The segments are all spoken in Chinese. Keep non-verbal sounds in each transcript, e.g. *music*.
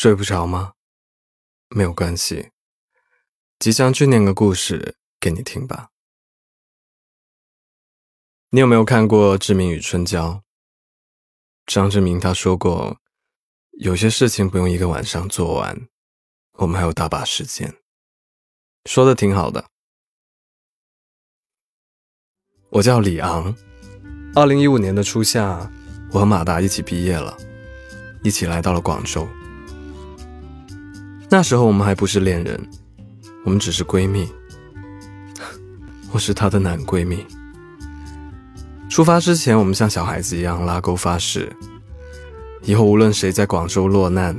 睡不着吗？没有关系，即将去念个故事给你听吧。你有没有看过《志明与春娇》？张志明他说过，有些事情不用一个晚上做完，我们还有大把时间。说的挺好的。我叫李昂，二零一五年的初夏，我和马达一起毕业了，一起来到了广州。那时候我们还不是恋人，我们只是闺蜜。*laughs* 我是她的男闺蜜。出发之前，我们像小孩子一样拉钩发誓，以后无论谁在广州落难，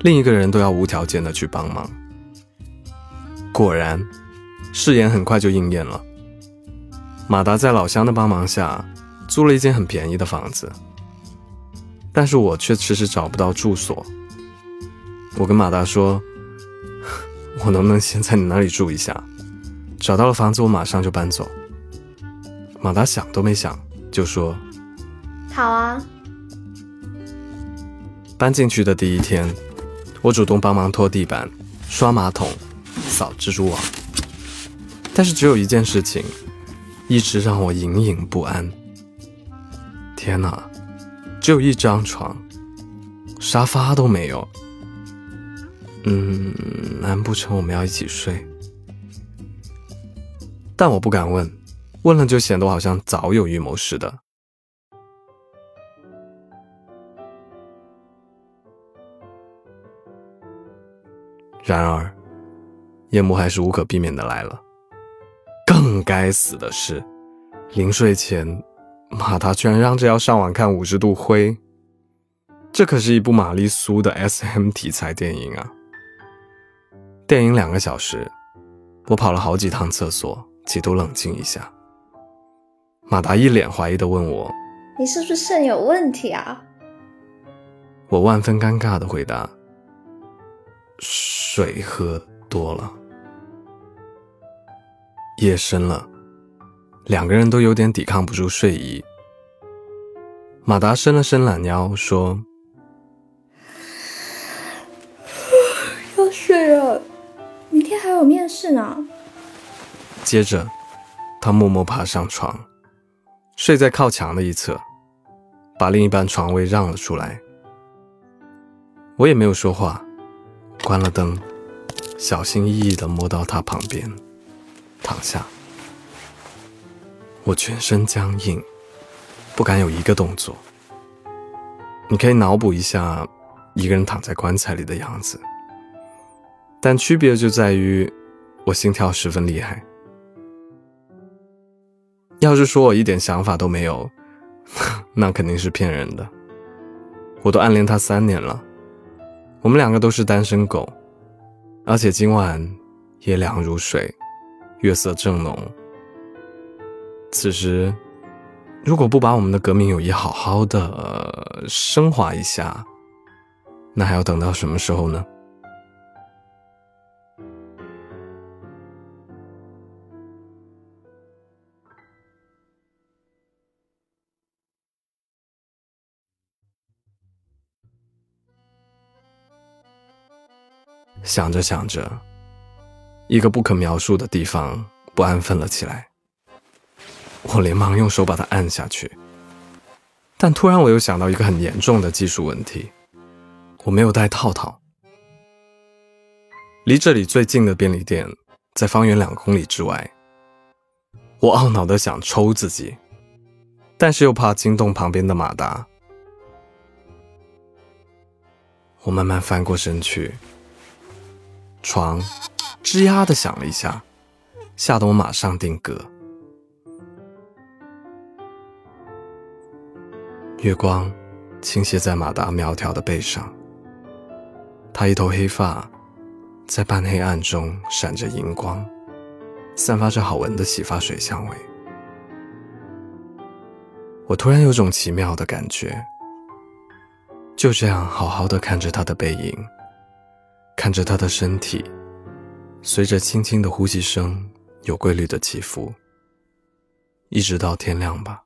另一个人都要无条件的去帮忙。果然，誓言很快就应验了。马达在老乡的帮忙下，租了一间很便宜的房子，但是我却迟迟找不到住所。我跟马达说：“ *laughs* 我能不能先在你那里住一下？找到了房子，我马上就搬走。”马达想都没想就说：“好啊。”搬进去的第一天，我主动帮忙拖地板、刷马桶、扫蜘蛛网。但是只有一件事情，一直让我隐隐不安。天哪，只有一张床，沙发都没有。嗯，难不成我们要一起睡？但我不敢问，问了就显得我好像早有预谋似的。然而，夜幕还是无可避免的来了。更该死的是，临睡前，马达居然嚷着要上网看《五十度灰》，这可是一部玛丽苏的 S.M 题材电影啊！电影两个小时，我跑了好几趟厕所，企图冷静一下。马达一脸怀疑的问我：“你是不是肾有问题啊？”我万分尴尬的回答：“水喝多了。”夜深了，两个人都有点抵抗不住睡意。马达伸了伸懒腰，说：“ *sighs* 要睡了。”还有面试呢。接着，他默默爬上床，睡在靠墙的一侧，把另一半床位让了出来。我也没有说话，关了灯，小心翼翼地摸到他旁边，躺下。我全身僵硬，不敢有一个动作。你可以脑补一下，一个人躺在棺材里的样子。但区别就在于，我心跳十分厉害。要是说我一点想法都没有，*laughs* 那肯定是骗人的。我都暗恋他三年了，我们两个都是单身狗，而且今晚夜凉如水，月色正浓。此时，如果不把我们的革命友谊好好的升华一下，那还要等到什么时候呢？想着想着，一个不可描述的地方不安分了起来。我连忙用手把它按下去，但突然我又想到一个很严重的技术问题：我没有带套套。离这里最近的便利店在方圆两公里之外。我懊恼的想抽自己，但是又怕惊动旁边的马达。我慢慢翻过身去。床吱呀的响了一下，吓得我马上定格。月光倾泻在马达苗条的背上，他一头黑发在半黑暗中闪着银光，散发着好闻的洗发水香味。我突然有种奇妙的感觉，就这样好好的看着他的背影。看着他的身体，随着轻轻的呼吸声，有规律的起伏。一直到天亮吧。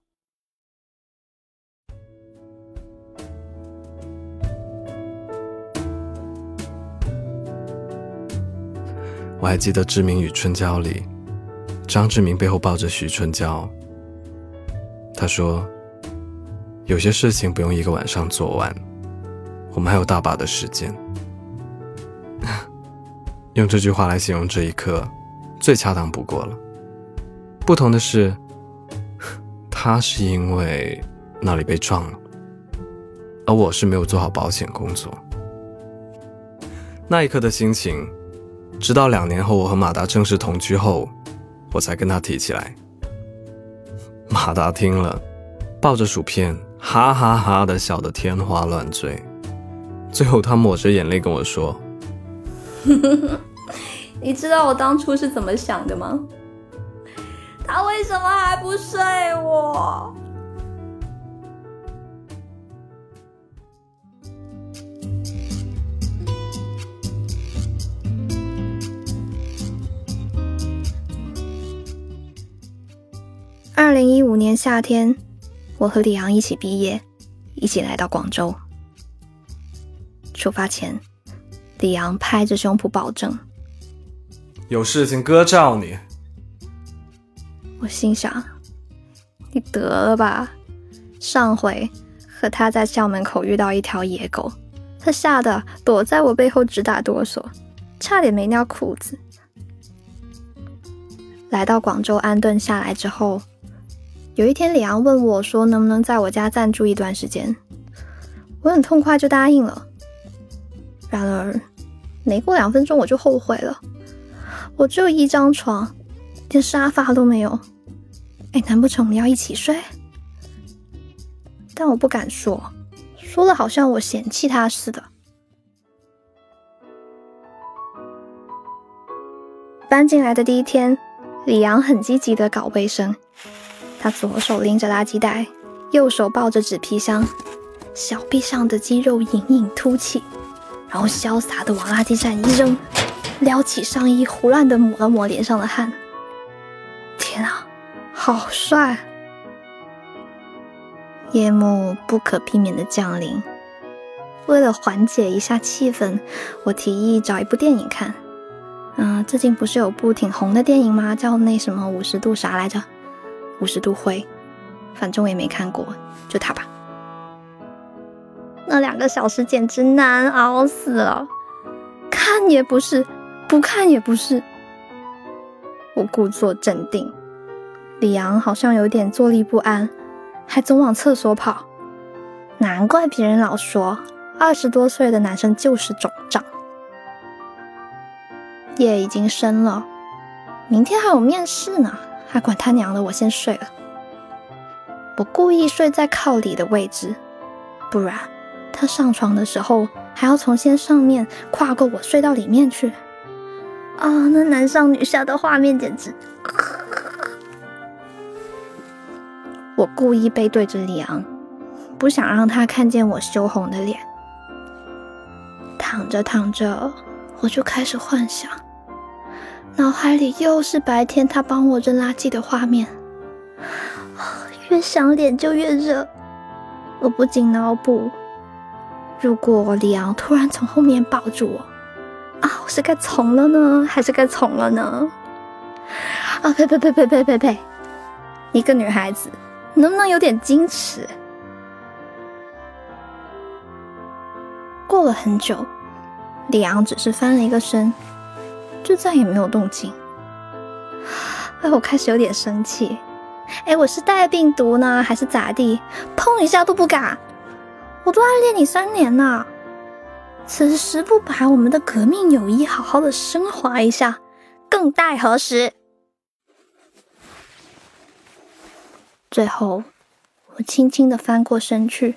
我还记得志明与春娇里，张志明背后抱着徐春娇。他说，有些事情不用一个晚上做完，我们还有大把的时间。*laughs* 用这句话来形容这一刻，最恰当不过了。不同的是，*laughs* 他是因为那里被撞了，而我是没有做好保险工作。那一刻的心情，直到两年后我和马达正式同居后，我才跟他提起来。马达听了，抱着薯片，哈哈哈的笑得天花乱坠。最后他抹着眼泪跟我说：“ *laughs* 你知道我当初是怎么想的吗？他为什么还不睡我？”二零一五年夏天，我和李阳一起毕业，一起来到广州。出发前，李昂拍着胸脯保证：“有事情哥罩你。”我心想：“你得了吧！上回和他在校门口遇到一条野狗，他吓得躲在我背后直打哆嗦，差点没尿裤子。”来到广州安顿下来之后。有一天，李昂问我说：“能不能在我家暂住一段时间？”我很痛快就答应了。然而，没过两分钟我就后悔了。我只有一张床，连沙发都没有。哎，难不成我们要一起睡？但我不敢说，说了好像我嫌弃他似的。搬进来的第一天，李阳很积极的搞卫生。他左手拎着垃圾袋，右手抱着纸皮箱，小臂上的肌肉隐隐凸起，然后潇洒的往垃圾站一扔，撩起上衣胡乱的抹了抹脸上的汗。天啊，好帅！夜幕不可避免的降临，为了缓解一下气氛，我提议找一部电影看。嗯，最近不是有部挺红的电影吗？叫那什么五十度啥来着？五十度灰，反正我也没看过，就它吧。那两个小时简直难熬死了，看也不是，不看也不是。我故作镇定，李阳好像有点坐立不安，还总往厕所跑。难怪别人老说二十多岁的男生就是肿胀。夜已经深了，明天还有面试呢。还管他娘的！我先睡了。我故意睡在靠里的位置，不然他上床的时候还要从先上面跨过我睡到里面去。啊，那男上女下的画面简直…… *laughs* 我故意背对着李昂，不想让他看见我羞红的脸。躺着躺着，我就开始幻想。脑海里又是白天他帮我扔垃圾的画面，越想脸就越热，我不仅脑补：如果李昂突然从后面抱住我，啊，我是该从了呢，还是该从了呢？啊呸呸呸呸呸呸呸！一个女孩子能不能有点矜持？过了很久，李昂只是翻了一个身。就再也没有动静。哎，我开始有点生气。哎，我是带病毒呢，还是咋地？碰一下都不敢。我都暗恋你三年了，此时不把我们的革命友谊好好的升华一下，更待何时？最后，我轻轻的翻过身去，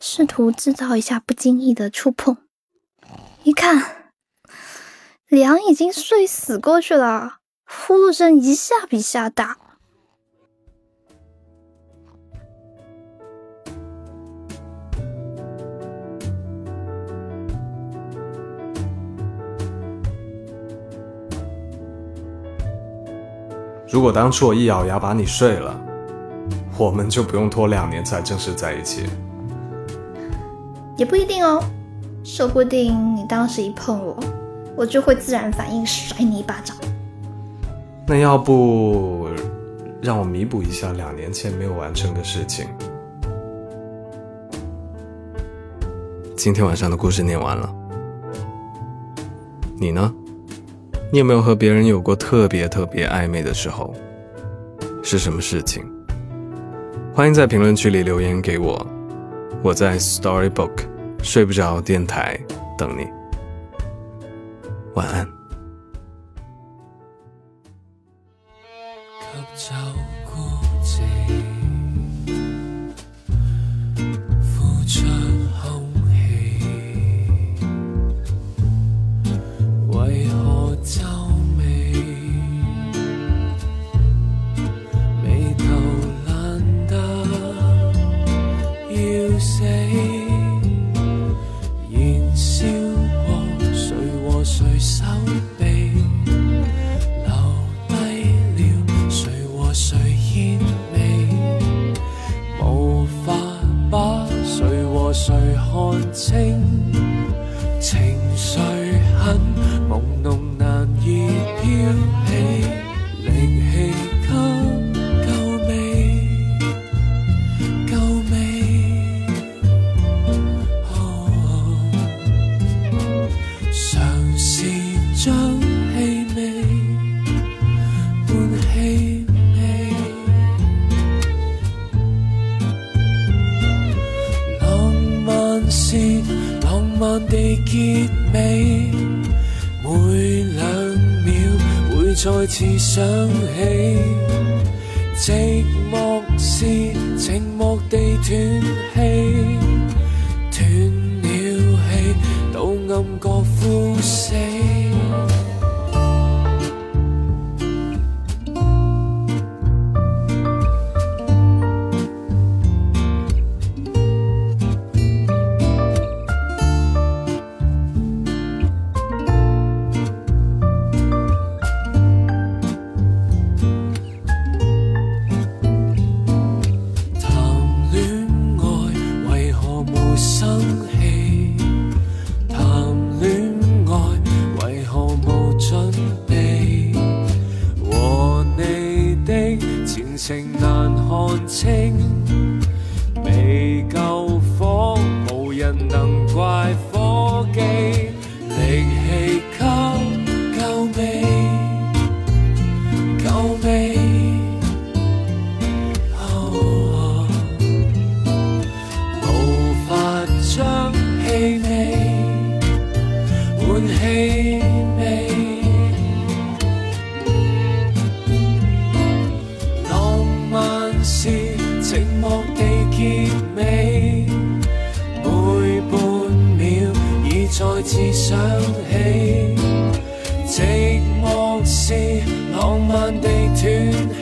试图制造一下不经意的触碰。一看。李昂已经睡死过去了，呼噜声一下比一下大。如果当初我一咬牙把你睡了，我们就不用拖两年才正式在一起。也不一定哦，说不定你当时一碰我。我就会自然反应甩你一巴掌。那要不让我弥补一下两年前没有完成的事情？今天晚上的故事念完了，你呢？你有没有和别人有过特别特别暧昧的时候？是什么事情？欢迎在评论区里留言给我，我在 Storybook 睡不着电台等你。晚安。每两秒会再次想起。寂寞是寂寞地断气，断了气，到暗角枯死。看清，未够再次想起，寂寞是浪漫地断。